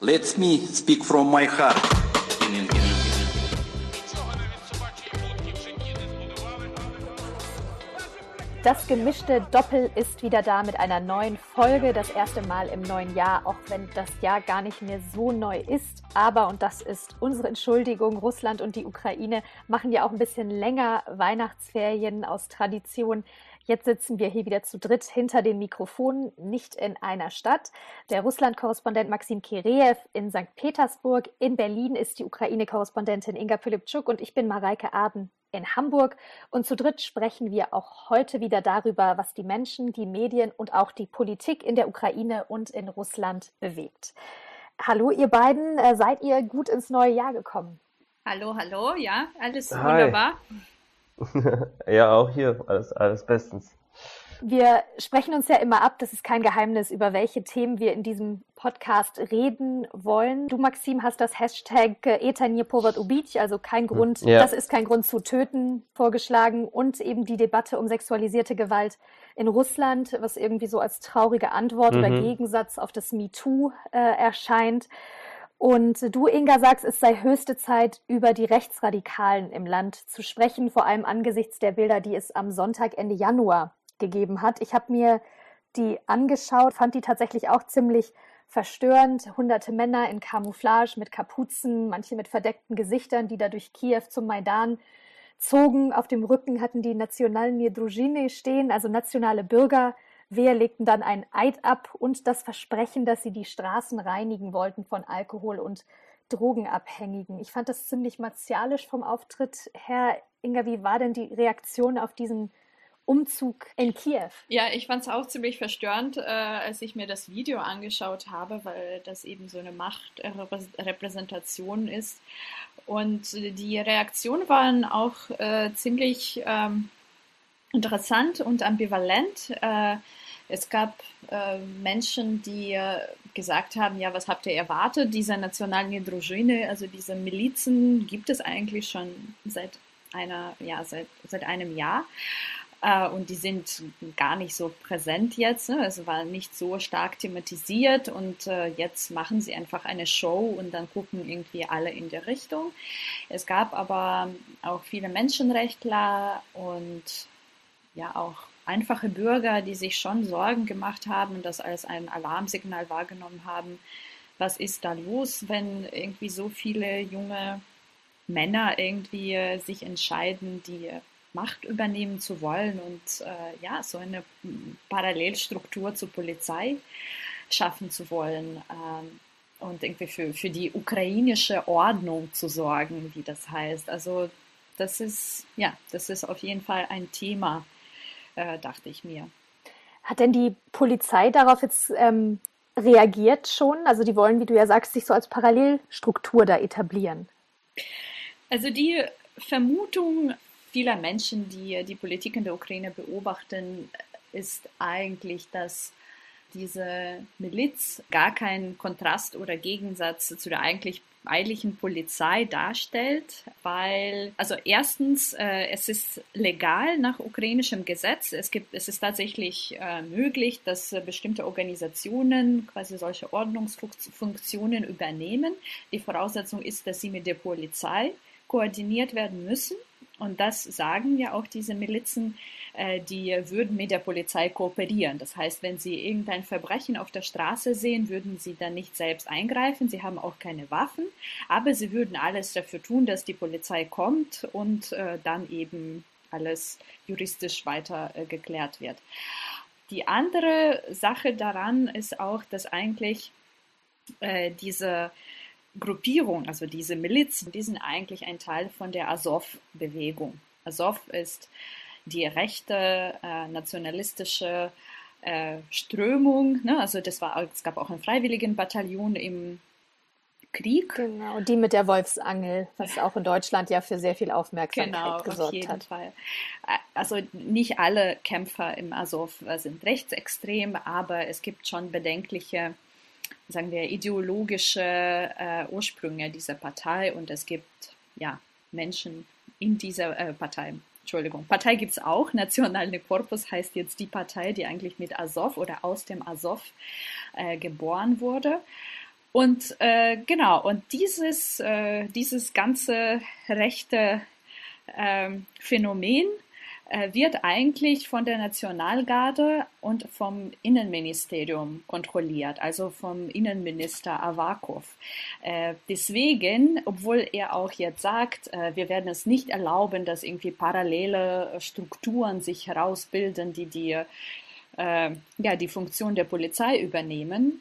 Let me speak from my heart. Das gemischte Doppel ist wieder da mit einer neuen Folge. Das erste Mal im neuen Jahr, auch wenn das Jahr gar nicht mehr so neu ist. Aber, und das ist unsere Entschuldigung, Russland und die Ukraine machen ja auch ein bisschen länger Weihnachtsferien aus Tradition. Jetzt sitzen wir hier wieder zu dritt hinter den Mikrofonen, nicht in einer Stadt. Der Russland-Korrespondent Maxim Kireev in St. Petersburg. In Berlin ist die Ukraine-Korrespondentin Inga Philippczuk und ich bin Mareike Aden in Hamburg. Und zu dritt sprechen wir auch heute wieder darüber, was die Menschen, die Medien und auch die Politik in der Ukraine und in Russland bewegt. Hallo, ihr beiden. Äh, seid ihr gut ins neue Jahr gekommen? Hallo, hallo. Ja, alles Hi. wunderbar. ja, auch hier alles, alles bestens. Wir sprechen uns ja immer ab, das ist kein Geheimnis, über welche Themen wir in diesem Podcast reden wollen. Du, Maxim, hast das Hashtag Etanir Povat Ubic, also kein Grund, Ja. das ist kein Grund zu töten, vorgeschlagen und eben die Debatte um sexualisierte Gewalt in Russland, was irgendwie so als traurige Antwort oder Mhm. Gegensatz auf das MeToo äh, erscheint. Und du, Inga, sagst, es sei höchste Zeit, über die Rechtsradikalen im Land zu sprechen, vor allem angesichts der Bilder, die es am Sonntag Ende Januar gegeben hat. Ich habe mir die angeschaut, fand die tatsächlich auch ziemlich verstörend. Hunderte Männer in Camouflage mit Kapuzen, manche mit verdeckten Gesichtern, die da durch Kiew zum Maidan zogen. Auf dem Rücken hatten die Nationalnie Druzhiny stehen, also nationale Bürger. Wehr legten dann einen Eid ab und das Versprechen, dass sie die Straßen reinigen wollten von Alkohol und Drogenabhängigen. Ich fand das ziemlich martialisch vom Auftritt her. Inga, wie war denn die Reaktion auf diesen Umzug in Kiew? Ja, ich fand es auch ziemlich verstörend, äh, als ich mir das Video angeschaut habe, weil das eben so eine Machtrepräsentation ist. Und die Reaktionen waren auch äh, ziemlich ähm, interessant und ambivalent. Äh, es gab äh, Menschen, die äh, gesagt haben, ja, was habt ihr erwartet? Diese nationalen Družine, also diese Milizen, gibt es eigentlich schon seit einer, ja, seit, seit einem Jahr. Und die sind gar nicht so präsent jetzt. Ne? Es war nicht so stark thematisiert und jetzt machen sie einfach eine Show und dann gucken irgendwie alle in die Richtung. Es gab aber auch viele Menschenrechtler und ja auch einfache Bürger, die sich schon Sorgen gemacht haben und das als ein Alarmsignal wahrgenommen haben. Was ist da los, wenn irgendwie so viele junge Männer irgendwie äh, sich entscheiden, die Macht übernehmen zu wollen und äh, ja, so eine Parallelstruktur zur Polizei schaffen zu wollen ähm, und irgendwie für, für die ukrainische Ordnung zu sorgen, wie das heißt. Also das ist, ja, das ist auf jeden Fall ein Thema, äh, dachte ich mir. Hat denn die Polizei darauf jetzt ähm, reagiert schon? Also die wollen, wie du ja sagst, sich so als Parallelstruktur da etablieren. Also die Vermutung vieler Menschen, die die Politik in der Ukraine beobachten, ist eigentlich, dass diese Miliz gar keinen Kontrast oder Gegensatz zu der eigentlich eigentlichen Polizei darstellt, weil, also erstens, äh, es ist legal nach ukrainischem Gesetz. Es gibt, es ist tatsächlich äh, möglich, dass äh, bestimmte Organisationen quasi solche Ordnungsfunktionen übernehmen. Die Voraussetzung ist, dass sie mit der Polizei koordiniert werden müssen. Und das sagen ja auch diese Milizen, äh, die würden mit der Polizei kooperieren. Das heißt, wenn sie irgendein Verbrechen auf der Straße sehen, würden sie dann nicht selbst eingreifen. Sie haben auch keine Waffen, aber sie würden alles dafür tun, dass die Polizei kommt und äh, dann eben alles juristisch weiter äh, geklärt wird. Die andere Sache daran ist auch, dass eigentlich diese Gruppierung, also diese Milizen, die sind eigentlich ein Teil von der Azov-Bewegung. Azov ist die rechte äh, nationalistische äh, Strömung. Ne? Also das war, es gab auch ein Freiwilligenbataillon im Krieg. Genau, die mit der Wolfsangel, was auch in Deutschland ja für sehr viel Aufmerksamkeit Genau, gesorgt auf jeden hat. Fall. Also nicht alle Kämpfer im Azov sind rechtsextrem, aber es gibt schon bedenkliche sagen wir, ideologische äh, Ursprünge dieser Partei und es gibt ja Menschen in dieser äh, Partei. Entschuldigung, Partei gibt es auch. Nationale Korpus heißt jetzt die Partei, die eigentlich mit Azov oder aus dem Azov äh, geboren wurde. Und äh, genau, und dieses, äh, dieses ganze rechte ähm, Phänomen wird eigentlich von der Nationalgarde und vom Innenministerium kontrolliert, also vom Innenminister Avakov. Äh, deswegen, obwohl er auch jetzt sagt, äh, wir werden es nicht erlauben, dass irgendwie parallele Strukturen sich herausbilden, die die, ja, die Funktion der Polizei übernehmen,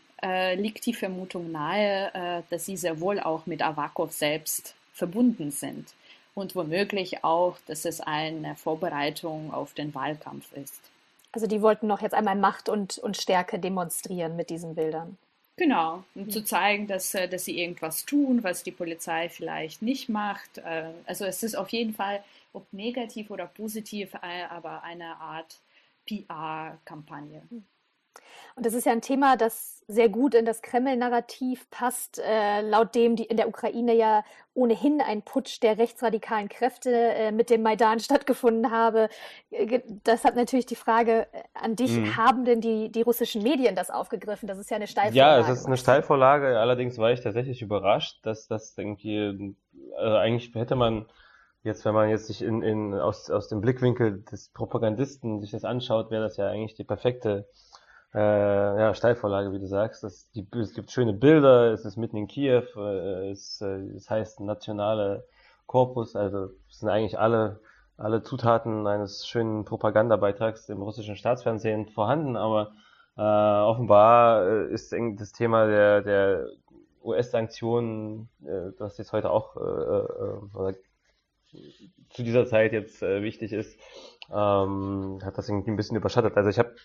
liegt die Vermutung nahe, dass sie sehr wohl auch mit Avakov selbst verbunden sind und womöglich auch, dass es eine Vorbereitung auf den Wahlkampf ist. Also die wollten noch jetzt einmal Macht und, und Stärke demonstrieren mit diesen Bildern. Genau, um mhm. zu zeigen, dass, äh, dass sie irgendwas tun, was die Polizei vielleicht nicht macht. Äh, also es ist auf jeden Fall, ob negativ oder positiv, äh, aber eine Art PR-Kampagne. Mhm. Und das ist ja ein Thema, das sehr gut in das Kreml-Narrativ passt, äh, laut dem die in der Ukraine ja ohnehin ein Putsch der rechtsradikalen Kräfte äh, mit dem Maidan stattgefunden habe. Äh, das hat natürlich die Frage äh, an dich, mhm. haben denn die, die russischen Medien das aufgegriffen? Das ist ja eine Steilvorlage. Ja, es ist eine Steilvorlage, allerdings war ich tatsächlich überrascht, dass das irgendwie, also eigentlich hätte man jetzt, wenn man jetzt sich in, in, aus, aus dem Blickwinkel des Propagandisten sich das anschaut, wäre das ja eigentlich die perfekte äh, ja, Steilvorlage, wie du sagst. Das, die, es gibt schöne Bilder, es ist mitten in Kiew, äh, es, äh, es heißt nationale Korpus, also es sind eigentlich alle, alle Zutaten eines schönen Propagandabeitrags im russischen Staatsfernsehen vorhanden, aber äh, offenbar äh, ist das Thema der, der US-Sanktionen, äh, das jetzt heute auch äh, äh, oder zu dieser Zeit jetzt äh, wichtig ist, ähm, hat das irgendwie ein bisschen überschattet. Also ich habe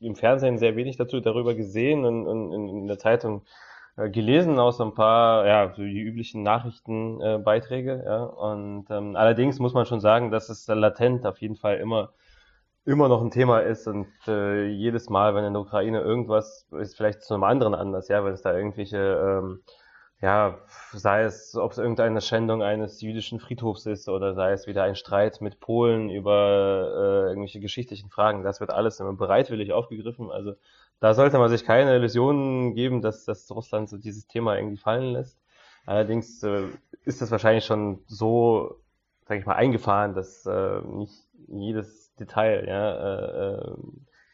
im Fernsehen sehr wenig dazu darüber gesehen und, und in der Zeitung äh, gelesen, außer ein paar, ja, so die üblichen Nachrichtenbeiträge, äh, ja. Und ähm, allerdings muss man schon sagen, dass es latent auf jeden Fall immer immer noch ein Thema ist und äh, jedes Mal, wenn in der Ukraine irgendwas ist, vielleicht zu einem anderen Anlass, ja, wenn es da irgendwelche ähm, ja, sei es, ob es irgendeine Schändung eines jüdischen Friedhofs ist oder sei es wieder ein Streit mit Polen über äh, irgendwelche geschichtlichen Fragen, das wird alles immer bereitwillig aufgegriffen. Also da sollte man sich keine Illusionen geben, dass, dass Russland so dieses Thema irgendwie fallen lässt. Allerdings äh, ist das wahrscheinlich schon so, sage ich mal, eingefahren, dass äh, nicht jedes Detail ja, äh, äh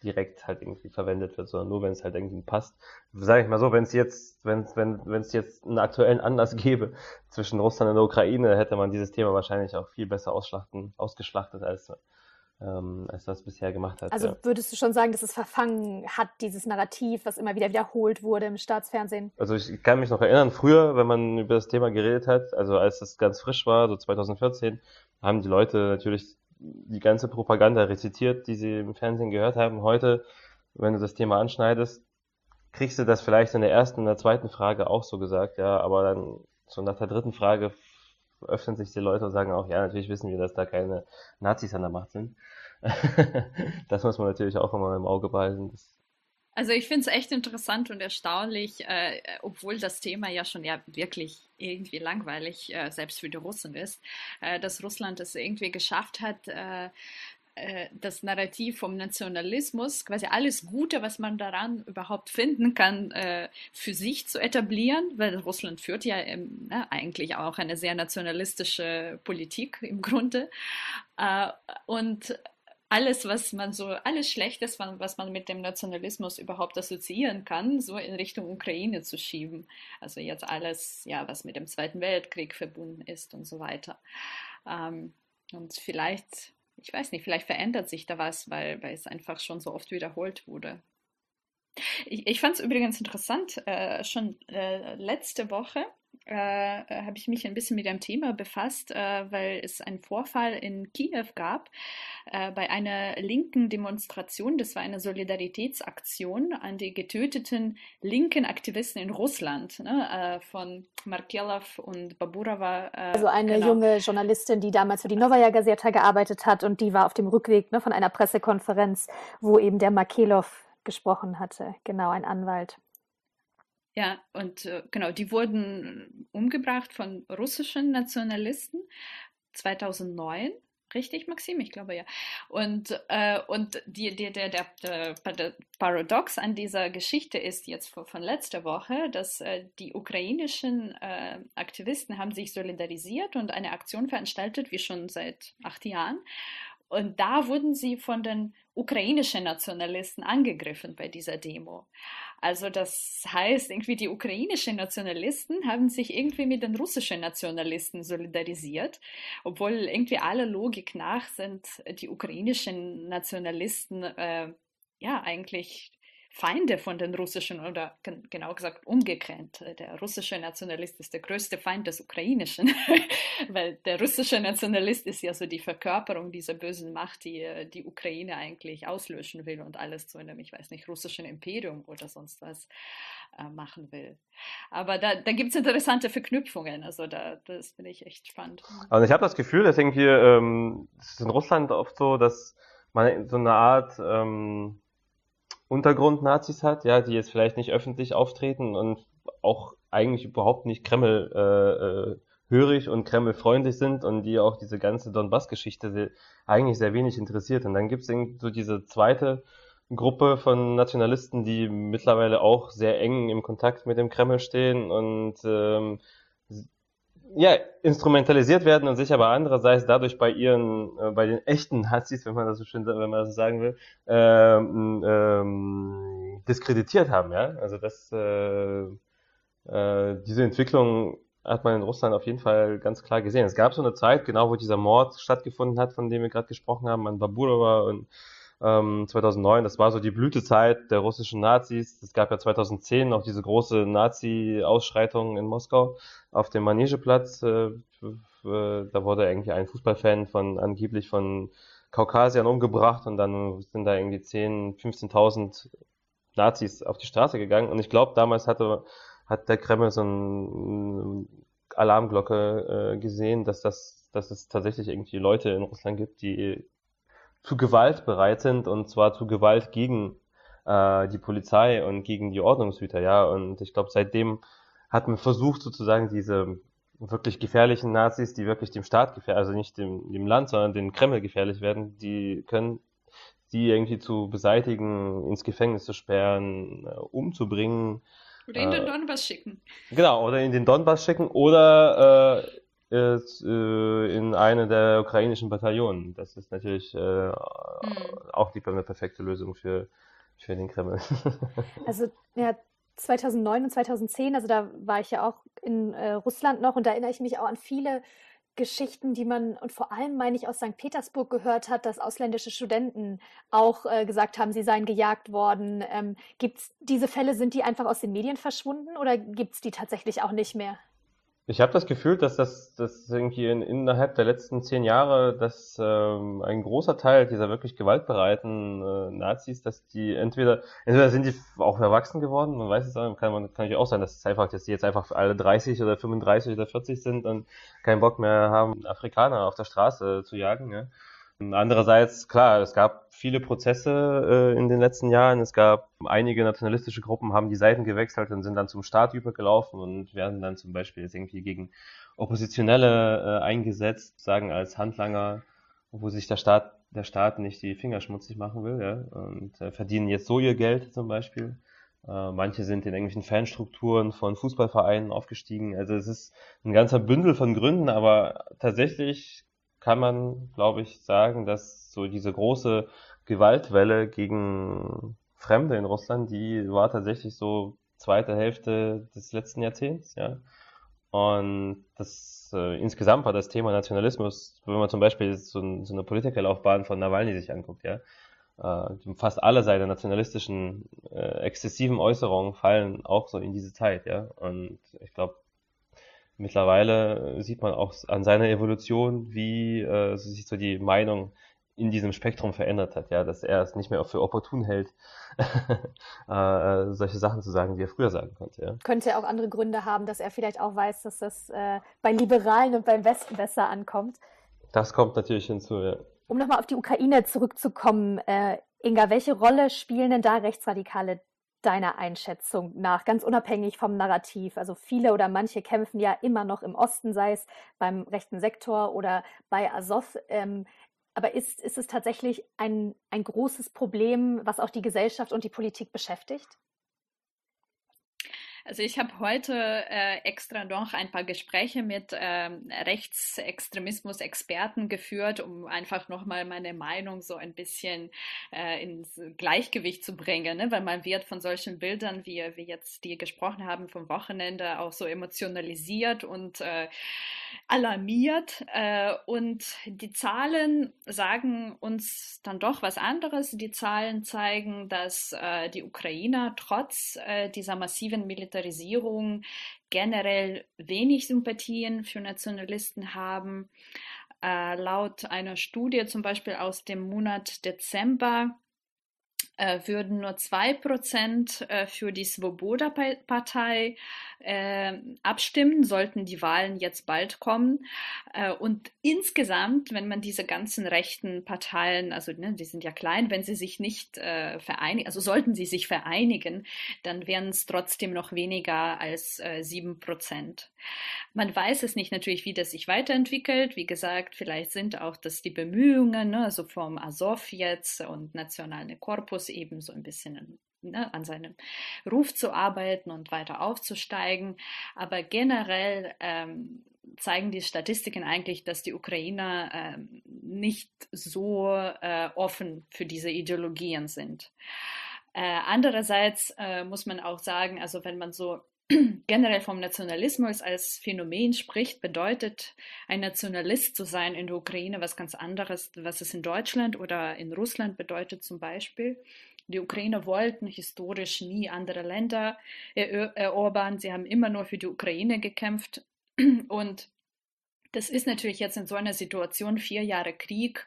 direkt halt irgendwie verwendet wird, sondern nur, wenn es halt irgendwie passt. Sage ich mal so, wenn es jetzt, wenn wenn wenn es jetzt einen aktuellen Anlass gäbe zwischen Russland und der Ukraine, hätte man dieses Thema wahrscheinlich auch viel besser ausschlachten, ausgeschlachtet als ähm, als das bisher gemacht hat. Also ja. würdest du schon sagen, dass es verfangen hat, dieses Narrativ, was immer wieder wiederholt wurde im Staatsfernsehen? Also ich kann mich noch erinnern, früher, wenn man über das Thema geredet hat, also als es ganz frisch war, so 2014, haben die Leute natürlich die ganze Propaganda rezitiert, die sie im Fernsehen gehört haben. Heute, wenn du das Thema anschneidest, kriegst du das vielleicht in der ersten, in der zweiten Frage auch so gesagt, ja, aber dann so nach der dritten Frage öffnen sich die Leute und sagen auch, ja, natürlich wissen wir, dass da keine Nazis an der Macht sind. das muss man natürlich auch immer im Auge behalten. Das also ich finde es echt interessant und erstaunlich, äh, obwohl das Thema ja schon ja wirklich irgendwie langweilig, äh, selbst für die Russen ist, äh, dass Russland es irgendwie geschafft hat, äh, äh, das Narrativ vom Nationalismus, quasi alles Gute, was man daran überhaupt finden kann, äh, für sich zu etablieren, weil Russland führt ja ne, eigentlich auch eine sehr nationalistische Politik im Grunde. und alles, was man so, alles Schlechtes, was man mit dem Nationalismus überhaupt assoziieren kann, so in Richtung Ukraine zu schieben. Also jetzt alles, ja, was mit dem Zweiten Weltkrieg verbunden ist und so weiter. Ähm, und vielleicht, ich weiß nicht, vielleicht verändert sich da was, weil, weil es einfach schon so oft wiederholt wurde. Ich, ich fand es übrigens interessant, äh, schon äh, letzte Woche äh, äh, habe ich mich ein bisschen mit dem Thema befasst, äh, weil es einen Vorfall in Kiew gab äh, bei einer linken Demonstration. Das war eine Solidaritätsaktion an die getöteten linken Aktivisten in Russland ne, äh, von Markelov und Baburova. Äh, also eine genau. junge Journalistin, die damals für die Novaya Gazeta gearbeitet hat und die war auf dem Rückweg ne, von einer Pressekonferenz, wo eben der Markelov gesprochen hatte. Genau, ein Anwalt. Ja, und äh, genau, die wurden umgebracht von russischen Nationalisten 2009, Richtig, Maxim, ich glaube ja. Und, äh, und die, die, der, der, der, Paradox an dieser Geschichte ist jetzt von, letzter Woche, dass äh, die ukrainischen äh, Aktivisten haben sich solidarisiert und eine Aktion veranstaltet, wie schon seit acht Jahren. Und da wurden sie von den ukrainischen Nationalisten angegriffen bei dieser Demo. Also das heißt, irgendwie die ukrainischen Nationalisten haben sich irgendwie mit den russischen Nationalisten solidarisiert, obwohl irgendwie aller Logik nach sind die ukrainischen Nationalisten äh, ja eigentlich Feinde von den russischen oder genau gesagt umgekehrt. Der russische Nationalist ist der größte Feind des ukrainischen, weil der russische Nationalist ist ja so die Verkörperung dieser bösen Macht, die die Ukraine eigentlich auslöschen will und alles zu einem, ich weiß nicht, russischen Imperium oder sonst was äh, machen will. Aber da, da gibt es interessante Verknüpfungen, also da, das finde ich echt spannend. Also ich habe das Gefühl, dass irgendwie, ähm, es ist in Russland oft so, dass man so eine Art ähm, Untergrund-Nazis hat, ja, die jetzt vielleicht nicht öffentlich auftreten und auch eigentlich überhaupt nicht Kreml äh, äh, hörig und Kreml-freundlich sind und die auch diese ganze Donbass-Geschichte eigentlich sehr wenig interessiert. Und dann gibt es so diese zweite Gruppe von Nationalisten, die mittlerweile auch sehr eng im Kontakt mit dem Kreml stehen und ähm, ja, instrumentalisiert werden und sich aber andererseits dadurch bei ihren, äh, bei den echten Nazis, wenn man das so schön, wenn man das so sagen will, ähm, ähm, diskreditiert haben, ja. Also das, äh, äh, diese Entwicklung hat man in Russland auf jeden Fall ganz klar gesehen. Es gab so eine Zeit, genau wo dieser Mord stattgefunden hat, von dem wir gerade gesprochen haben, an Baburova und ähm, 2009, das war so die Blütezeit der russischen Nazis. Es gab ja 2010 noch diese große Nazi-Ausschreitung in Moskau auf dem Manegeplatz. Äh, da wurde irgendwie ein Fußballfan von angeblich von Kaukasiern umgebracht und dann sind da irgendwie 10, 15.000 Nazis auf die Straße gegangen. Und ich glaube, damals hatte, hat der Kreml so eine Alarmglocke äh, gesehen, dass das, dass es tatsächlich irgendwie Leute in Russland gibt, die zu Gewalt bereit sind und zwar zu Gewalt gegen äh, die Polizei und gegen die Ordnungshüter, ja. Und ich glaube, seitdem hat man versucht, sozusagen diese wirklich gefährlichen Nazis, die wirklich dem Staat gefährlich, also nicht dem, dem Land, sondern dem Kreml gefährlich werden, die können die irgendwie zu beseitigen, ins Gefängnis zu sperren, äh, umzubringen. Oder in den äh, Donbass schicken. Genau, oder in den Donbass schicken oder äh, ist, äh, in eine der ukrainischen Bataillonen. Das ist natürlich äh, mhm. auch die eine perfekte Lösung für, für den Kreml. also ja, 2009 und 2010, also da war ich ja auch in äh, Russland noch und da erinnere ich mich auch an viele Geschichten, die man und vor allem meine ich aus St. Petersburg gehört hat, dass ausländische Studenten auch äh, gesagt haben, sie seien gejagt worden. Ähm, gibt's diese Fälle, sind die einfach aus den Medien verschwunden oder gibt es die tatsächlich auch nicht mehr? Ich habe das Gefühl, dass das, das irgendwie in, innerhalb der letzten zehn Jahre, dass ähm, ein großer Teil dieser wirklich gewaltbereiten äh, Nazis, dass die entweder entweder sind die auch erwachsen geworden, man weiß es auch, kann man kann natürlich auch sein, dass es einfach, dass die jetzt einfach alle 30 oder 35 oder 40 sind und keinen Bock mehr haben, Afrikaner auf der Straße zu jagen. Ja? Andererseits, klar, es gab viele Prozesse äh, in den letzten Jahren. Es gab einige nationalistische Gruppen, haben die Seiten gewechselt und sind dann zum Staat übergelaufen und werden dann zum Beispiel jetzt irgendwie gegen Oppositionelle äh, eingesetzt, sagen als Handlanger, wo sich der Staat, der Staat nicht die Finger schmutzig machen will, ja, und äh, verdienen jetzt so ihr Geld zum Beispiel. Äh, manche sind in irgendwelchen Fanstrukturen von Fußballvereinen aufgestiegen. Also es ist ein ganzer Bündel von Gründen, aber tatsächlich kann man, glaube ich, sagen, dass so diese große Gewaltwelle gegen Fremde in Russland, die war tatsächlich so zweite Hälfte des letzten Jahrzehnts, ja. Und das äh, insgesamt war das Thema Nationalismus, wenn man zum Beispiel so, so eine Politikerlaufbahn von Nawalny sich anguckt, ja. Äh, fast alle seine nationalistischen äh, exzessiven Äußerungen fallen auch so in diese Zeit, ja. Und ich glaube, mittlerweile sieht man auch an seiner Evolution, wie äh, sich so die Meinung in diesem Spektrum verändert hat, ja, dass er es nicht mehr für opportun hält, äh, solche Sachen zu sagen, die er früher sagen konnte. Ja. Könnte er auch andere Gründe haben, dass er vielleicht auch weiß, dass das äh, bei Liberalen und beim Westen besser ankommt. Das kommt natürlich hinzu, ja. Um nochmal auf die Ukraine zurückzukommen, äh, Inga, welche Rolle spielen denn da Rechtsradikale deiner Einschätzung nach, ganz unabhängig vom Narrativ? Also viele oder manche kämpfen ja immer noch im Osten, sei es beim rechten Sektor oder bei Azov. Ähm, Aber ist, ist es tatsächlich ein, ein großes Problem, was auch die Gesellschaft und die Politik beschäftigt? Also ich habe heute äh, extra noch ein paar Gespräche mit ähm, Rechtsextremismus-Experten geführt, um einfach nochmal meine Meinung so ein bisschen äh, ins Gleichgewicht zu bringen, ne? weil man wird von solchen Bildern, wie wir jetzt die gesprochen haben vom Wochenende, auch so emotionalisiert und äh, alarmiert. Äh, und die Zahlen sagen uns dann doch was anderes. Die Zahlen zeigen, dass äh, die Ukrainer trotz äh, dieser massiven Militarisierung generell wenig Sympathien für Nationalisten haben. laut einer Studie zum Beispiel aus dem Monat Dezember äh, würden nur zwei Prozent äh, für die Svoboda-Partei äh, abstimmen, sollten die Wahlen jetzt bald kommen. Äh, und insgesamt, wenn man diese ganzen rechten Parteien, also ne, die sind ja klein, wenn sie sich nicht äh, vereinigen, also sollten sie sich vereinigen, dann wären es trotzdem noch weniger als äh, sieben Prozent. Man weiß es nicht natürlich, wie das sich weiterentwickelt. Wie gesagt, vielleicht sind auch das die Bemühungen, ne, also vom Azov jetzt und Nationalen Korpus Fokus eben so ein bisschen ne, an seinem Ruf zu arbeiten und weiter aufzusteigen. Aber generell ähm, zeigen die Statistiken eigentlich, dass die Ukrainer äh, nicht so äh, offen für diese Ideologien sind. Äh, andererseits äh, muss man auch sagen, also wenn man so generell vom Nationalismus als Phänomen spricht, bedeutet ein Nationalist zu sein in der Ukraine was ganz anderes, was es in Deutschland oder in Russland bedeutet zum Beispiel. Die Ukrainer wollten historisch nie andere Länder erobern. Sie haben immer nur für die Ukraine gekämpft. Und das ist natürlich jetzt in so einer Situation, vier Jahre Krieg,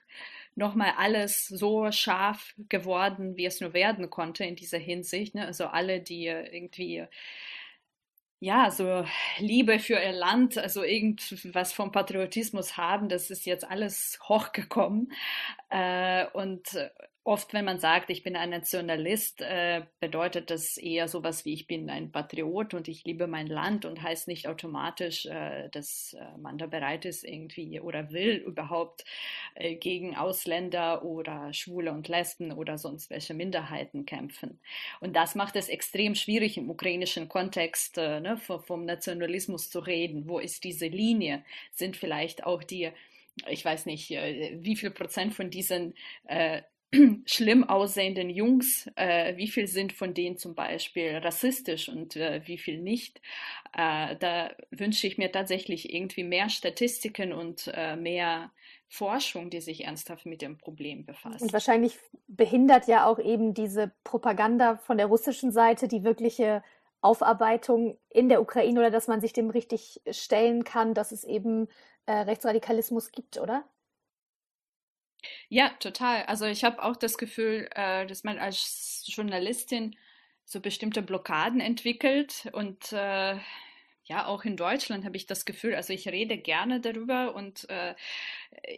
nochmal alles so scharf geworden, wie es nur werden konnte in dieser Hinsicht. Ne? Also alle, die irgendwie ja, so Liebe für ihr Land, also irgendwas vom Patriotismus haben, das ist jetzt alles hochgekommen. Äh, und Oft, wenn man sagt, ich bin ein Nationalist, äh, bedeutet das eher sowas wie ich bin ein Patriot und ich liebe mein Land und heißt nicht automatisch, äh, dass äh, man da bereit ist irgendwie oder will überhaupt gegen Ausländer oder Schwule und Lesben oder sonst welche Minderheiten kämpfen. Und das macht es extrem schwierig im ukrainischen Kontext ne, vom Nationalismus zu reden. Wo ist diese Linie? Sind vielleicht auch die ich weiß nicht, wie viel Prozent von diesen äh, schlimm aussehenden Jungs, äh, wie viel sind von denen zum Beispiel rassistisch und äh, wie viel nicht. Äh, da wünsche ich mir tatsächlich irgendwie mehr Statistiken und äh, mehr Forschung, die sich ernsthaft mit dem Problem befasst. Und wahrscheinlich behindert ja auch eben diese Propaganda von der russischen Seite die wirkliche Aufarbeitung in der Ukraine oder dass man sich dem richtig stellen kann, dass es eben äh, Rechtsradikalismus gibt, oder? Ja, total. Also ich habe auch das Gefühl, äh, dass man als Journalistin so bestimmte Blockaden entwickelt und äh, ja, auch in Deutschland habe ich das Gefühl, also ich rede gerne darüber und äh,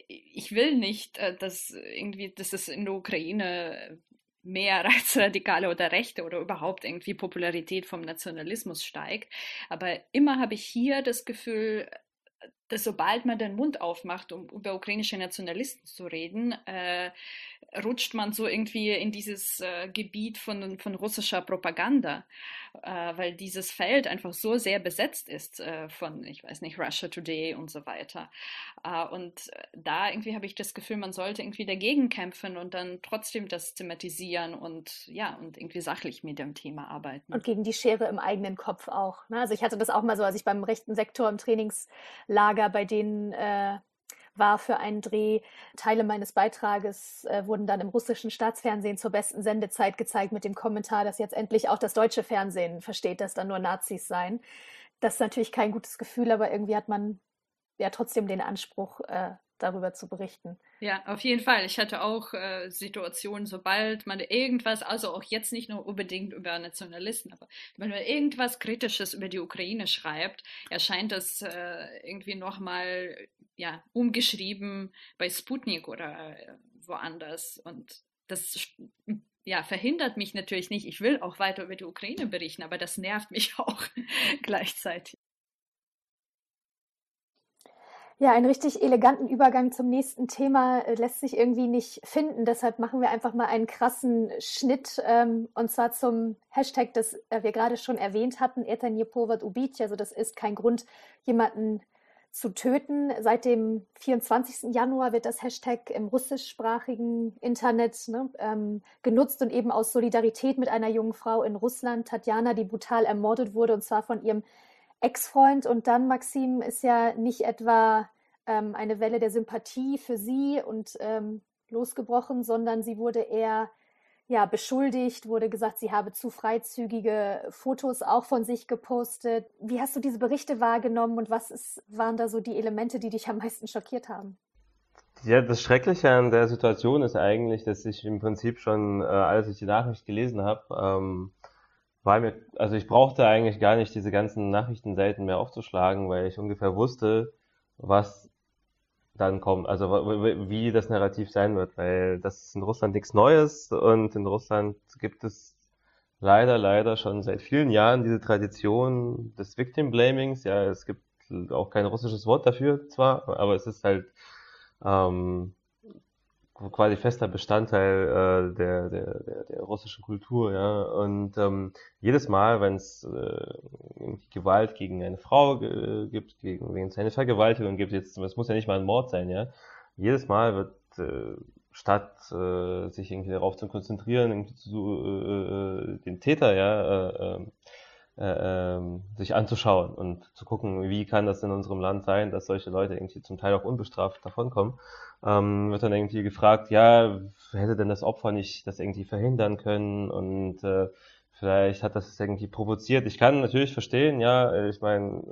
ich will nicht, äh, dass irgendwie, dass es in der Ukraine mehr Rechtsradikale oder Rechte oder überhaupt irgendwie Popularität vom Nationalismus steigt. Aber immer habe ich hier das Gefühl, dass sobald man den Mund aufmacht, um über ukrainische Nationalisten zu reden, äh, rutscht man so irgendwie in dieses äh, Gebiet von, von russischer Propaganda, äh, weil dieses Feld einfach so sehr besetzt ist äh, von, ich weiß nicht, Russia Today und so weiter. Äh, und da irgendwie habe ich das Gefühl, man sollte irgendwie dagegen kämpfen und dann trotzdem das thematisieren und ja, und irgendwie sachlich mit dem Thema arbeiten. Und gegen die Schere im eigenen Kopf auch. Ne? Also ich hatte das auch mal so, als ich beim rechten Sektor im Trainingslager bei denen äh, war für einen Dreh. Teile meines Beitrages äh, wurden dann im russischen Staatsfernsehen zur besten Sendezeit gezeigt mit dem Kommentar, dass jetzt endlich auch das deutsche Fernsehen versteht, dass da nur Nazis seien. Das ist natürlich kein gutes Gefühl, aber irgendwie hat man ja trotzdem den Anspruch, äh, darüber zu berichten. Ja, auf jeden Fall. Ich hatte auch äh, Situationen, sobald man irgendwas, also auch jetzt nicht nur unbedingt über Nationalisten, aber wenn man irgendwas Kritisches über die Ukraine schreibt, erscheint das äh, irgendwie nochmal ja, umgeschrieben bei Sputnik oder äh, woanders. Und das ja, verhindert mich natürlich nicht. Ich will auch weiter über die Ukraine berichten, aber das nervt mich auch gleichzeitig. Ja, einen richtig eleganten Übergang zum nächsten Thema äh, lässt sich irgendwie nicht finden. Deshalb machen wir einfach mal einen krassen Schnitt ähm, und zwar zum Hashtag, das äh, wir gerade schon erwähnt hatten, Etanje Povat Ubic. Also das ist kein Grund, jemanden zu töten. Seit dem 24. Januar wird das Hashtag im russischsprachigen Internet ne, ähm, genutzt und eben aus Solidarität mit einer jungen Frau in Russland, Tatjana, die brutal ermordet wurde und zwar von ihrem Ex-Freund. Und dann, Maxim, ist ja nicht etwa ähm, eine Welle der Sympathie für sie und ähm, losgebrochen, sondern sie wurde eher ja, beschuldigt, wurde gesagt, sie habe zu freizügige Fotos auch von sich gepostet. Wie hast du diese Berichte wahrgenommen und was ist, waren da so die Elemente, die dich am meisten schockiert haben? Ja, das Schreckliche an der Situation ist eigentlich, dass ich im Prinzip schon, äh, als ich die Nachricht gelesen habe, ähm, war mir, also ich brauchte eigentlich gar nicht diese ganzen Nachrichtenseiten mehr aufzuschlagen, weil ich ungefähr wusste, was dann kommt, also wie das Narrativ sein wird, weil das ist in Russland nichts Neues und in Russland gibt es leider, leider schon seit vielen Jahren diese Tradition des Victim Blamings. Ja, es gibt auch kein russisches Wort dafür zwar, aber es ist halt ähm, quasi fester Bestandteil äh, der, der, der, der russischen Kultur, ja. Und ähm, jedes Mal, wenn es äh, Gewalt gegen eine Frau äh, gibt, gegen wenn es eine Vergewaltigung gibt, jetzt es muss ja nicht mal ein Mord sein, ja. Jedes Mal wird äh, statt äh, sich irgendwie darauf zu konzentrieren, irgendwie zu, äh, äh den Täter, ja, äh, ähm, äh, äh, sich anzuschauen und zu gucken, wie kann das in unserem Land sein, dass solche Leute irgendwie zum Teil auch unbestraft davonkommen ähm, wird dann irgendwie gefragt, ja, hätte denn das Opfer nicht das irgendwie verhindern können und äh, vielleicht hat das irgendwie provoziert. Ich kann natürlich verstehen, ja, ich meine,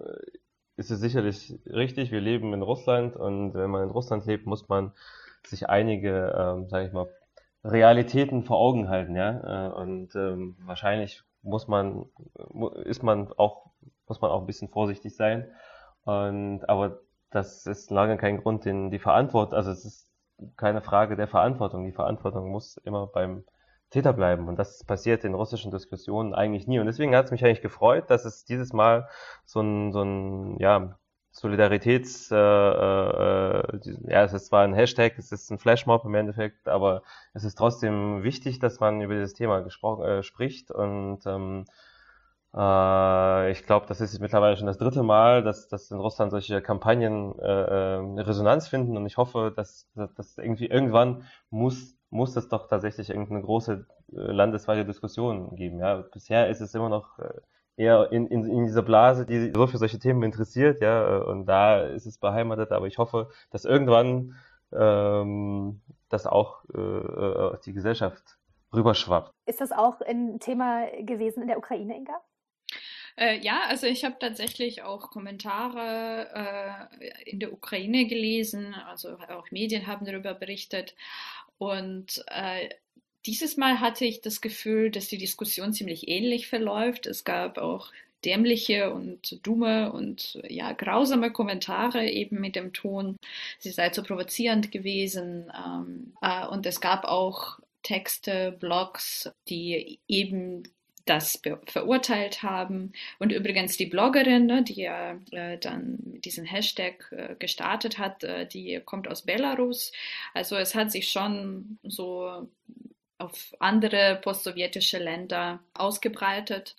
ist es sicherlich richtig, wir leben in Russland und wenn man in Russland lebt, muss man sich einige, ähm, sage ich mal, Realitäten vor Augen halten, ja, äh, und ähm, wahrscheinlich muss man, ist man auch, muss man auch ein bisschen vorsichtig sein und aber das ist lange kein Grund, den die Verantwortung, also es ist keine Frage der Verantwortung. Die Verantwortung muss immer beim Täter bleiben. Und das passiert in russischen Diskussionen eigentlich nie. Und deswegen hat es mich eigentlich gefreut, dass es dieses Mal so ein, so ein ja, Solidaritäts, äh, äh, ja, es ist zwar ein Hashtag, es ist ein Flashmob im Endeffekt, aber es ist trotzdem wichtig, dass man über dieses Thema gesprochen, äh, spricht und ähm, äh, ich glaube, das ist mittlerweile schon das dritte Mal, dass, dass in Russland solche Kampagnen äh, eine Resonanz finden und ich hoffe, dass, dass irgendwie irgendwann muss, muss es doch tatsächlich irgendeine große äh, landesweite Diskussion geben. Ja? Bisher ist es immer noch äh, eher in, in, in dieser Blase, die so für solche Themen interessiert, ja, und da ist es beheimatet, aber ich hoffe, dass irgendwann ähm, das auch äh, auf die Gesellschaft rüberschwappt. Ist das auch ein Thema gewesen in der Ukraine, Inga? Äh, ja, also ich habe tatsächlich auch Kommentare äh, in der Ukraine gelesen, also auch Medien haben darüber berichtet. Und äh, dieses Mal hatte ich das Gefühl, dass die Diskussion ziemlich ähnlich verläuft. Es gab auch dämliche und dumme und ja grausame Kommentare eben mit dem Ton, sie sei zu provozierend gewesen. Ähm, äh, und es gab auch Texte, Blogs, die eben das verurteilt haben. Und übrigens die Bloggerin, ne, die ja äh, dann diesen Hashtag äh, gestartet hat, die kommt aus Belarus. Also es hat sich schon so auf andere postsowjetische Länder ausgebreitet.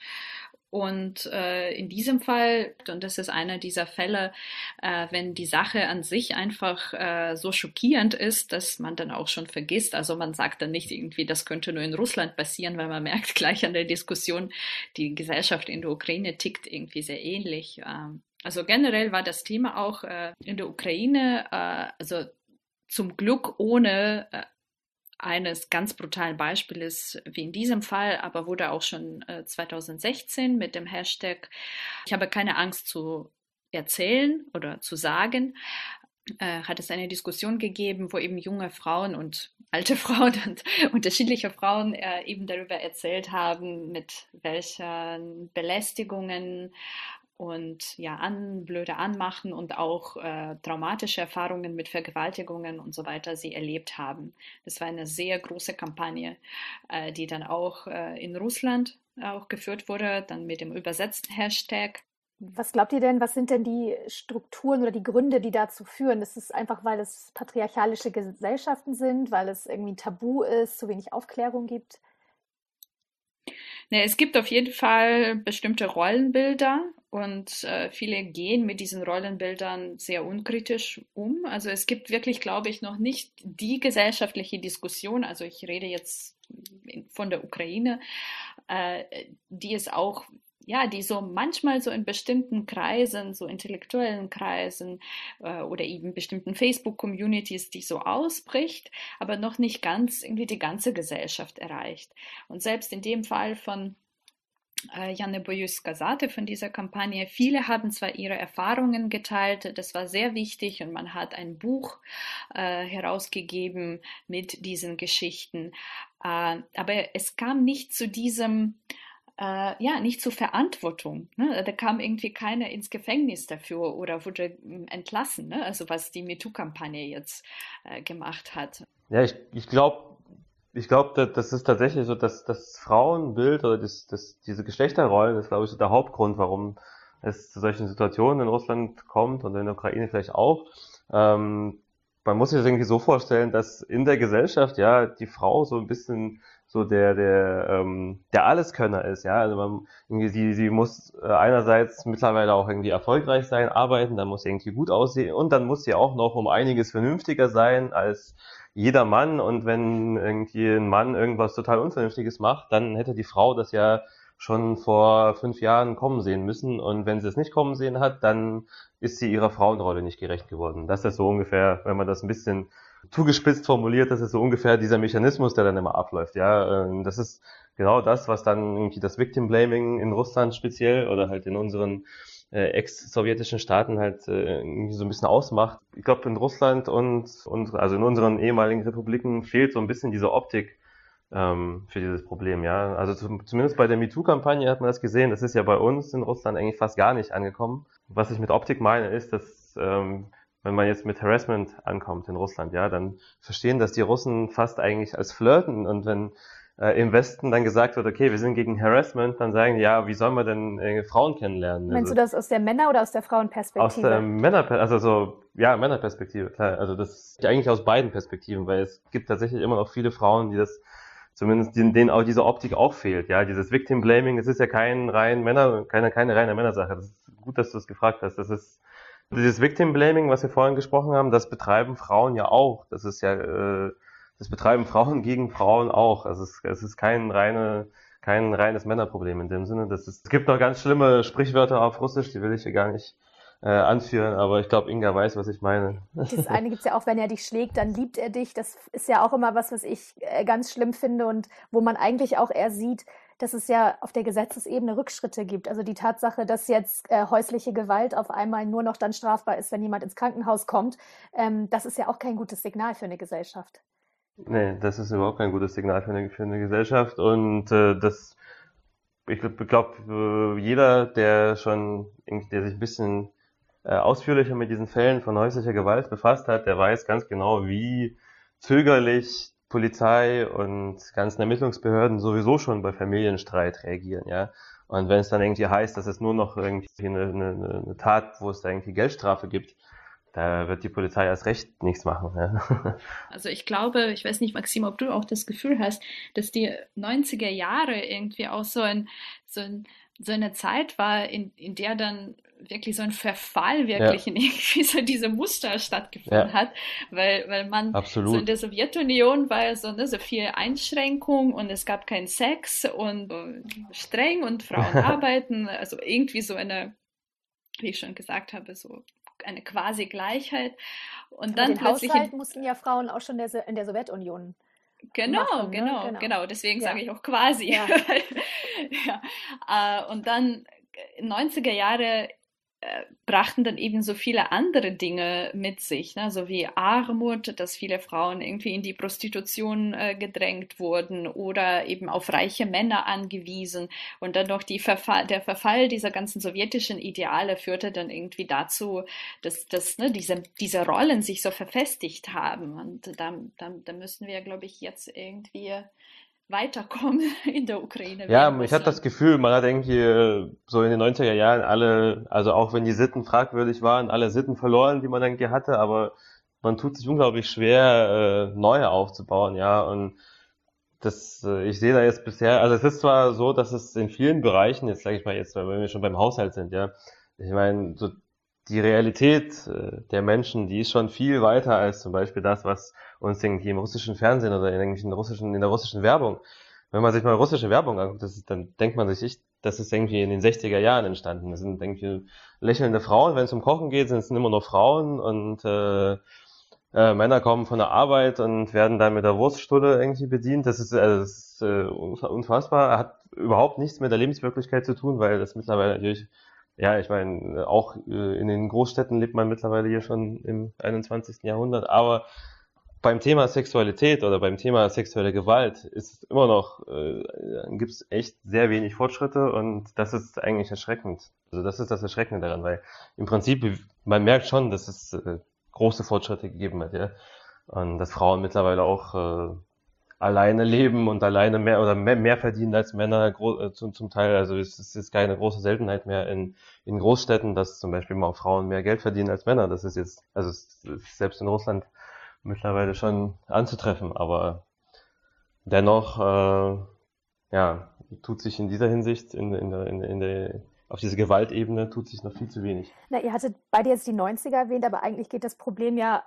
Und äh, in diesem Fall, und das ist einer dieser Fälle, äh, wenn die Sache an sich einfach äh, so schockierend ist, dass man dann auch schon vergisst. Also man sagt dann nicht irgendwie, das könnte nur in Russland passieren, weil man merkt gleich an der Diskussion, die Gesellschaft in der Ukraine tickt irgendwie sehr ähnlich. Ähm, also generell war das Thema auch äh, in der Ukraine, äh, also zum Glück ohne äh, eines ganz brutalen Beispiels wie in diesem Fall, aber wurde auch schon äh, 2016 mit dem Hashtag Ich habe keine Angst zu erzählen oder zu sagen, äh, hat es eine Diskussion gegeben, wo eben junge Frauen und alte Frauen und unterschiedliche Frauen äh, eben darüber erzählt haben, mit welchen Belästigungen und ja, an, blöde Anmachen und auch äh, traumatische Erfahrungen mit Vergewaltigungen und so weiter sie erlebt haben. Das war eine sehr große Kampagne, äh, die dann auch äh, in Russland auch geführt wurde, dann mit dem übersetzten Hashtag. Was glaubt ihr denn, was sind denn die Strukturen oder die Gründe, die dazu führen? Ist es einfach, weil es patriarchalische Gesellschaften sind, weil es irgendwie tabu ist, zu wenig Aufklärung gibt? Nee, es gibt auf jeden Fall bestimmte Rollenbilder und äh, viele gehen mit diesen Rollenbildern sehr unkritisch um. Also es gibt wirklich, glaube ich, noch nicht die gesellschaftliche Diskussion, also ich rede jetzt von der Ukraine, äh, die es auch ja, die so manchmal so in bestimmten Kreisen, so intellektuellen Kreisen äh, oder eben bestimmten Facebook-Communities, die so ausbricht, aber noch nicht ganz irgendwie die ganze Gesellschaft erreicht. Und selbst in dem Fall von äh, Janne Boyus-Kasate von dieser Kampagne. Viele haben zwar ihre Erfahrungen geteilt, das war sehr wichtig und man hat ein Buch äh, herausgegeben mit diesen Geschichten, äh, aber es kam nicht zu diesem äh, ja, nicht zur Verantwortung. Ne? Da kam irgendwie keiner ins Gefängnis dafür oder wurde hm, entlassen, ne? also was die MeToo-Kampagne jetzt äh, gemacht hat. Ja, ich, ich glaube, ich glaube, das ist tatsächlich so, dass das Frauenbild oder das, das, diese Geschlechterrollen ist, glaube ich, so der Hauptgrund, warum es zu solchen Situationen in Russland kommt und in der Ukraine vielleicht auch. Ähm, man muss sich das irgendwie so vorstellen, dass in der Gesellschaft ja die Frau so ein bisschen so der der ähm, der Alleskönner ist, ja. Also man irgendwie sie sie muss äh, einerseits mittlerweile auch irgendwie erfolgreich sein, arbeiten, dann muss sie irgendwie gut aussehen und dann muss sie auch noch um einiges vernünftiger sein als jeder Mann und wenn irgendwie ein Mann irgendwas total unvernünftiges macht, dann hätte die Frau das ja schon vor fünf Jahren kommen sehen müssen und wenn sie es nicht kommen sehen hat, dann ist sie ihrer Frauenrolle nicht gerecht geworden. Das ist so ungefähr, wenn man das ein bisschen zugespitzt formuliert, das ist so ungefähr dieser Mechanismus, der dann immer abläuft. Ja, ähm, das ist genau das, was dann irgendwie das Victim Blaming in Russland speziell oder halt in unseren äh, ex-sowjetischen Staaten halt äh, irgendwie so ein bisschen ausmacht. Ich glaube, in Russland und, und also in unseren ehemaligen Republiken fehlt so ein bisschen diese Optik ähm, für dieses Problem. Ja, also zum, zumindest bei der MeToo-Kampagne hat man das gesehen. Das ist ja bei uns in Russland eigentlich fast gar nicht angekommen. Was ich mit Optik meine, ist, dass ähm, wenn man jetzt mit Harassment ankommt in Russland, ja, dann verstehen das die Russen fast eigentlich als Flirten und wenn äh, im Westen dann gesagt wird, okay, wir sind gegen Harassment, dann sagen die, ja, wie sollen wir denn äh, Frauen kennenlernen? Meinst also, du das aus der Männer- oder aus der Frauenperspektive? Aus der Männer, also so, ja, Männerperspektive, klar. Also das ist eigentlich aus beiden Perspektiven, weil es gibt tatsächlich immer noch viele Frauen, die das zumindest denen auch diese Optik auch fehlt. Ja, dieses Victim Blaming, es ist ja kein rein Männer, keine, keine reine Männersache. Das ist gut, dass du es gefragt hast. Das ist dieses Victim Blaming, was wir vorhin gesprochen haben, das betreiben Frauen ja auch. Das ist ja, äh, das betreiben Frauen gegen Frauen auch. Also es, es ist kein reine, kein reines Männerproblem in dem Sinne. Das ist, es gibt noch ganz schlimme Sprichwörter auf Russisch, die will ich hier gar nicht äh, anführen, aber ich glaube, Inga weiß, was ich meine. Das eine gibt's ja auch, wenn er dich schlägt, dann liebt er dich. Das ist ja auch immer was, was ich äh, ganz schlimm finde und wo man eigentlich auch eher sieht, dass es ja auf der Gesetzesebene Rückschritte gibt. Also die Tatsache, dass jetzt äh, häusliche Gewalt auf einmal nur noch dann strafbar ist, wenn jemand ins Krankenhaus kommt, ähm, das ist ja auch kein gutes Signal für eine Gesellschaft. Nee, das ist überhaupt kein gutes Signal für eine, für eine Gesellschaft und äh, das ich glaube, äh, jeder, der schon, der sich ein bisschen äh, ausführlicher mit diesen Fällen von häuslicher Gewalt befasst hat, der weiß ganz genau, wie zögerlich Polizei und ganzen Ermittlungsbehörden sowieso schon bei Familienstreit reagieren, ja. Und wenn es dann irgendwie heißt, dass es nur noch irgendwie eine, eine, eine Tat, wo es da irgendwie Geldstrafe gibt, da wird die Polizei erst recht nichts machen. Ja. Also ich glaube, ich weiß nicht, Maxim, ob du auch das Gefühl hast, dass die 90er Jahre irgendwie auch so ein, so ein so eine Zeit war, in, in der dann wirklich so ein Verfall wirklich ja. in irgendwie so diese Muster stattgefunden ja. hat, weil, weil man Absolut. so in der Sowjetunion war ja so, ne, so viel Einschränkung und es gab keinen Sex und streng und Frauen arbeiten, also irgendwie so eine, wie ich schon gesagt habe, so eine quasi Gleichheit und dann den plötzlich Haushalt mussten ja Frauen auch schon der, in der Sowjetunion Genau, machen, genau, ne? genau, genau. Deswegen ja. sage ich auch quasi. Ja. ja. Äh, und dann 90er äh, Jahre brachten dann eben so viele andere Dinge mit sich, ne? so wie Armut, dass viele Frauen irgendwie in die Prostitution äh, gedrängt wurden oder eben auf reiche Männer angewiesen und dann noch Verfall, der Verfall dieser ganzen sowjetischen Ideale führte dann irgendwie dazu, dass, dass ne, diese, diese Rollen sich so verfestigt haben und da, da, da müssen wir, glaube ich, jetzt irgendwie weiterkommen in der Ukraine. Ja, ich hatte das Gefühl, man hat irgendwie äh, so in den 90er Jahren alle, also auch wenn die Sitten fragwürdig waren, alle Sitten verloren, die man irgendwie hatte, aber man tut sich unglaublich schwer, äh, neue aufzubauen, ja, und das, äh, ich sehe da jetzt bisher, also es ist zwar so, dass es in vielen Bereichen, jetzt sage ich mal jetzt, wenn wir schon beim Haushalt sind, ja, ich meine, so die Realität äh, der Menschen, die ist schon viel weiter als zum Beispiel das, was uns irgendwie im russischen Fernsehen oder in, in, russischen, in der russischen Werbung, wenn man sich mal russische Werbung anguckt, ist, dann denkt man sich, ich, das ist irgendwie in den 60er Jahren entstanden. Das sind irgendwie lächelnde Frauen, wenn es um Kochen geht, sind es immer nur Frauen und äh, äh, Männer kommen von der Arbeit und werden dann mit der Wurststulle irgendwie bedient. Das ist, also das ist äh, unfassbar, hat überhaupt nichts mit der Lebenswirklichkeit zu tun, weil das mittlerweile natürlich, ja, ich meine, auch äh, in den Großstädten lebt man mittlerweile hier schon im 21. Jahrhundert, aber beim Thema Sexualität oder beim Thema sexuelle Gewalt ist immer noch, äh, gibt es echt sehr wenig Fortschritte und das ist eigentlich erschreckend. Also das ist das Erschreckende daran, weil im Prinzip, man merkt schon, dass es äh, große Fortschritte gegeben hat, ja. Und dass Frauen mittlerweile auch äh, alleine leben und alleine mehr oder mehr, mehr verdienen als Männer äh, zum, zum Teil. Also es ist jetzt keine große Seltenheit mehr in, in Großstädten, dass zum Beispiel mal Frauen mehr Geld verdienen als Männer. Das ist jetzt, also es ist selbst in Russland mittlerweile schon anzutreffen, aber dennoch, äh, ja, tut sich in dieser Hinsicht in, in, in, in der auf diese Gewaltebene tut sich noch viel zu wenig. Na, ihr hattet beide jetzt die 90er erwähnt, aber eigentlich geht das Problem ja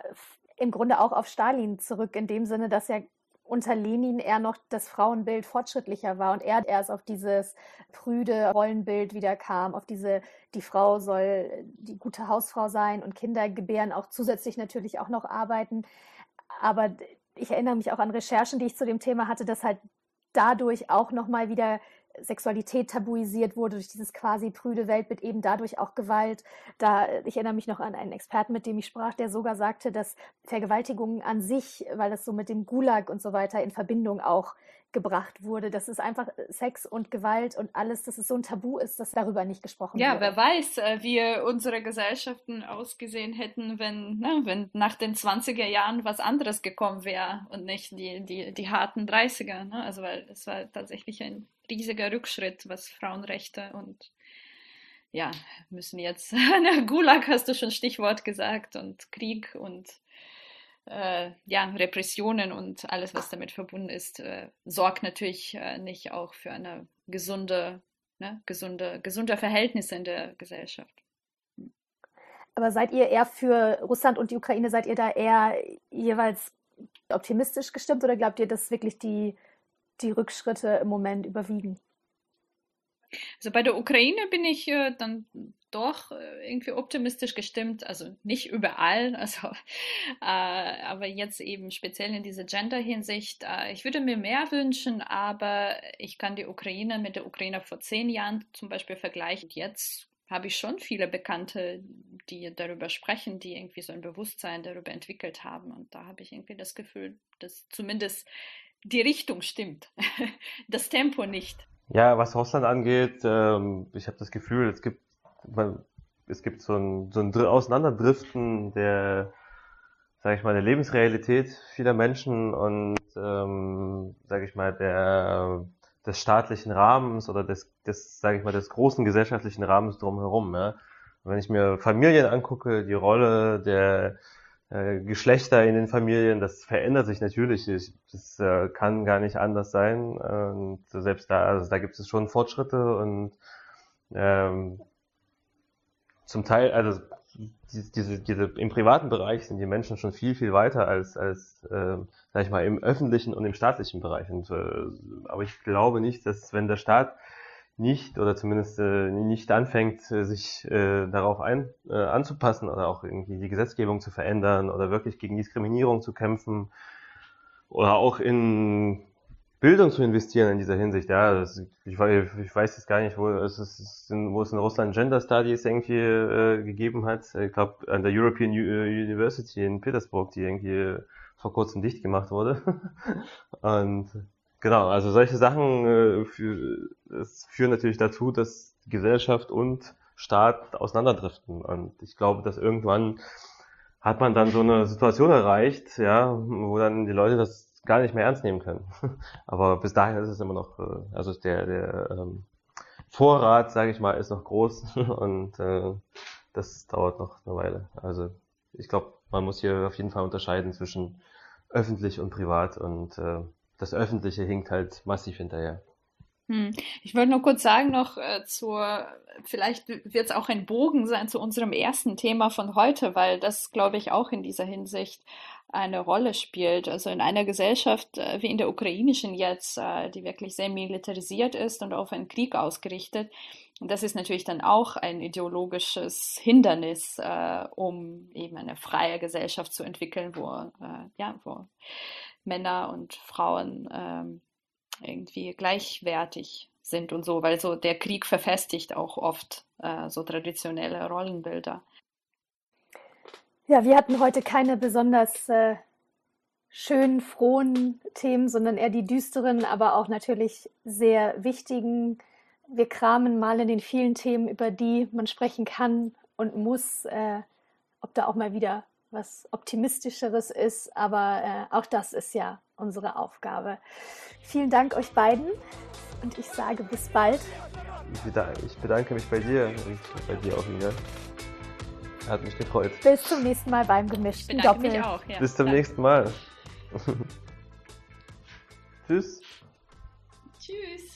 im Grunde auch auf Stalin zurück, in dem Sinne, dass ja unter Lenin eher noch das Frauenbild fortschrittlicher war und er erst auf dieses prüde Rollenbild wieder kam, auf diese, die Frau soll die gute Hausfrau sein und Kinder gebären, auch zusätzlich natürlich auch noch arbeiten. Aber ich erinnere mich auch an Recherchen, die ich zu dem Thema hatte, dass halt dadurch auch nochmal wieder Sexualität tabuisiert wurde durch dieses quasi prüde Weltbild, eben dadurch auch Gewalt. Da, ich erinnere mich noch an einen Experten, mit dem ich sprach, der sogar sagte, dass Vergewaltigungen an sich, weil das so mit dem Gulag und so weiter in Verbindung auch gebracht wurde. dass es einfach Sex und Gewalt und alles, dass es so ein Tabu ist, dass darüber nicht gesprochen ja, wird. Ja, wer weiß, äh, wie unsere Gesellschaften ausgesehen hätten, wenn, ne, wenn nach den 20er Jahren was anderes gekommen wäre und nicht die, die, die harten 30er. Ne? Also weil es war tatsächlich ein riesiger Rückschritt, was Frauenrechte und ja, müssen jetzt, Gulag hast du schon Stichwort gesagt und Krieg und äh, ja, Repressionen und alles, was damit verbunden ist, äh, sorgt natürlich äh, nicht auch für eine gesunde, ne, gesunde, gesunde Verhältnisse in der Gesellschaft. Aber seid ihr eher für Russland und die Ukraine, seid ihr da eher jeweils optimistisch gestimmt oder glaubt ihr, dass wirklich die, die Rückschritte im Moment überwiegen? Also bei der Ukraine bin ich äh, dann doch äh, irgendwie optimistisch gestimmt, also nicht überall, also äh, aber jetzt eben speziell in dieser Gender-Hinsicht. Äh, ich würde mir mehr wünschen, aber ich kann die Ukraine mit der Ukraine vor zehn Jahren zum Beispiel vergleichen. Jetzt habe ich schon viele Bekannte, die darüber sprechen, die irgendwie so ein Bewusstsein darüber entwickelt haben. Und da habe ich irgendwie das Gefühl, dass zumindest die Richtung stimmt, das Tempo nicht. Ja, was Russland angeht, ähm, ich habe das Gefühl, es gibt man, es gibt so ein, so ein Auseinanderdriften der, sage ich mal, der Lebensrealität vieler Menschen und, ähm, sage ich mal, der des staatlichen Rahmens oder des, des sage ich mal, des großen gesellschaftlichen Rahmens drumherum. Ja. wenn ich mir Familien angucke, die Rolle der äh, Geschlechter in den Familien, das verändert sich natürlich. Ich, das äh, kann gar nicht anders sein. Und selbst da, also da gibt es schon Fortschritte und ähm, zum Teil, also diese, diese im privaten Bereich sind die Menschen schon viel, viel weiter als, als äh, sag ich mal, im öffentlichen und im staatlichen Bereich. Und, äh, aber ich glaube nicht, dass wenn der Staat nicht oder zumindest äh, nicht anfängt, äh, sich äh, darauf ein, äh, anzupassen oder auch irgendwie die Gesetzgebung zu verändern oder wirklich gegen Diskriminierung zu kämpfen oder auch in Bildung zu investieren in dieser Hinsicht. Ja, das, ich, ich, weiß jetzt gar nicht, wo es, ist, wo es in Russland Gender Studies irgendwie äh, gegeben hat. Ich glaube an der European U äh, University in Petersburg, die irgendwie vor kurzem dicht gemacht wurde. Und genau, also solche Sachen äh, für, es führen natürlich dazu, dass Gesellschaft und Staat auseinanderdriften. Und ich glaube, dass irgendwann hat man dann so eine Situation erreicht, ja, wo dann die Leute das gar nicht mehr ernst nehmen können. Aber bis dahin ist es immer noch, äh, also der, der ähm, Vorrat, sage ich mal, ist noch groß und äh, das dauert noch eine Weile. Also ich glaube, man muss hier auf jeden Fall unterscheiden zwischen öffentlich und privat und äh, das Öffentliche hinkt halt massiv hinterher. Hm. Ich wollte nur kurz sagen noch äh, zur, vielleicht wird es auch ein Bogen sein zu unserem ersten Thema von heute, weil das, glaube ich, auch in dieser Hinsicht eine Rolle spielt. Also in einer Gesellschaft äh, wie in der ukrainischen jetzt, äh, die wirklich sehr militarisiert ist und auf einen Krieg ausgerichtet, und das ist natürlich dann auch ein ideologisches Hindernis, äh, um eben eine freie Gesellschaft zu entwickeln, wo, äh, ja, wo Männer und Frauen ähm, irgendwie gleichwertig sind und so, weil so der Krieg verfestigt auch oft äh, so traditionelle Rollenbilder. Ja, wir hatten heute keine besonders äh, schönen, frohen Themen, sondern eher die düsteren, aber auch natürlich sehr wichtigen. Wir kramen mal in den vielen Themen, über die man sprechen kann und muss, äh, ob da auch mal wieder was Optimistischeres ist, aber äh, auch das ist ja unsere Aufgabe. Vielen Dank euch beiden und ich sage bis bald. Ich bedanke mich bei dir und bei dir auch, Inga. Hat mich gefreut. Bis zum nächsten Mal beim gemischten ich Doppel. Mich auch, ja. Bis zum Danke. nächsten Mal. Tschüss. Tschüss.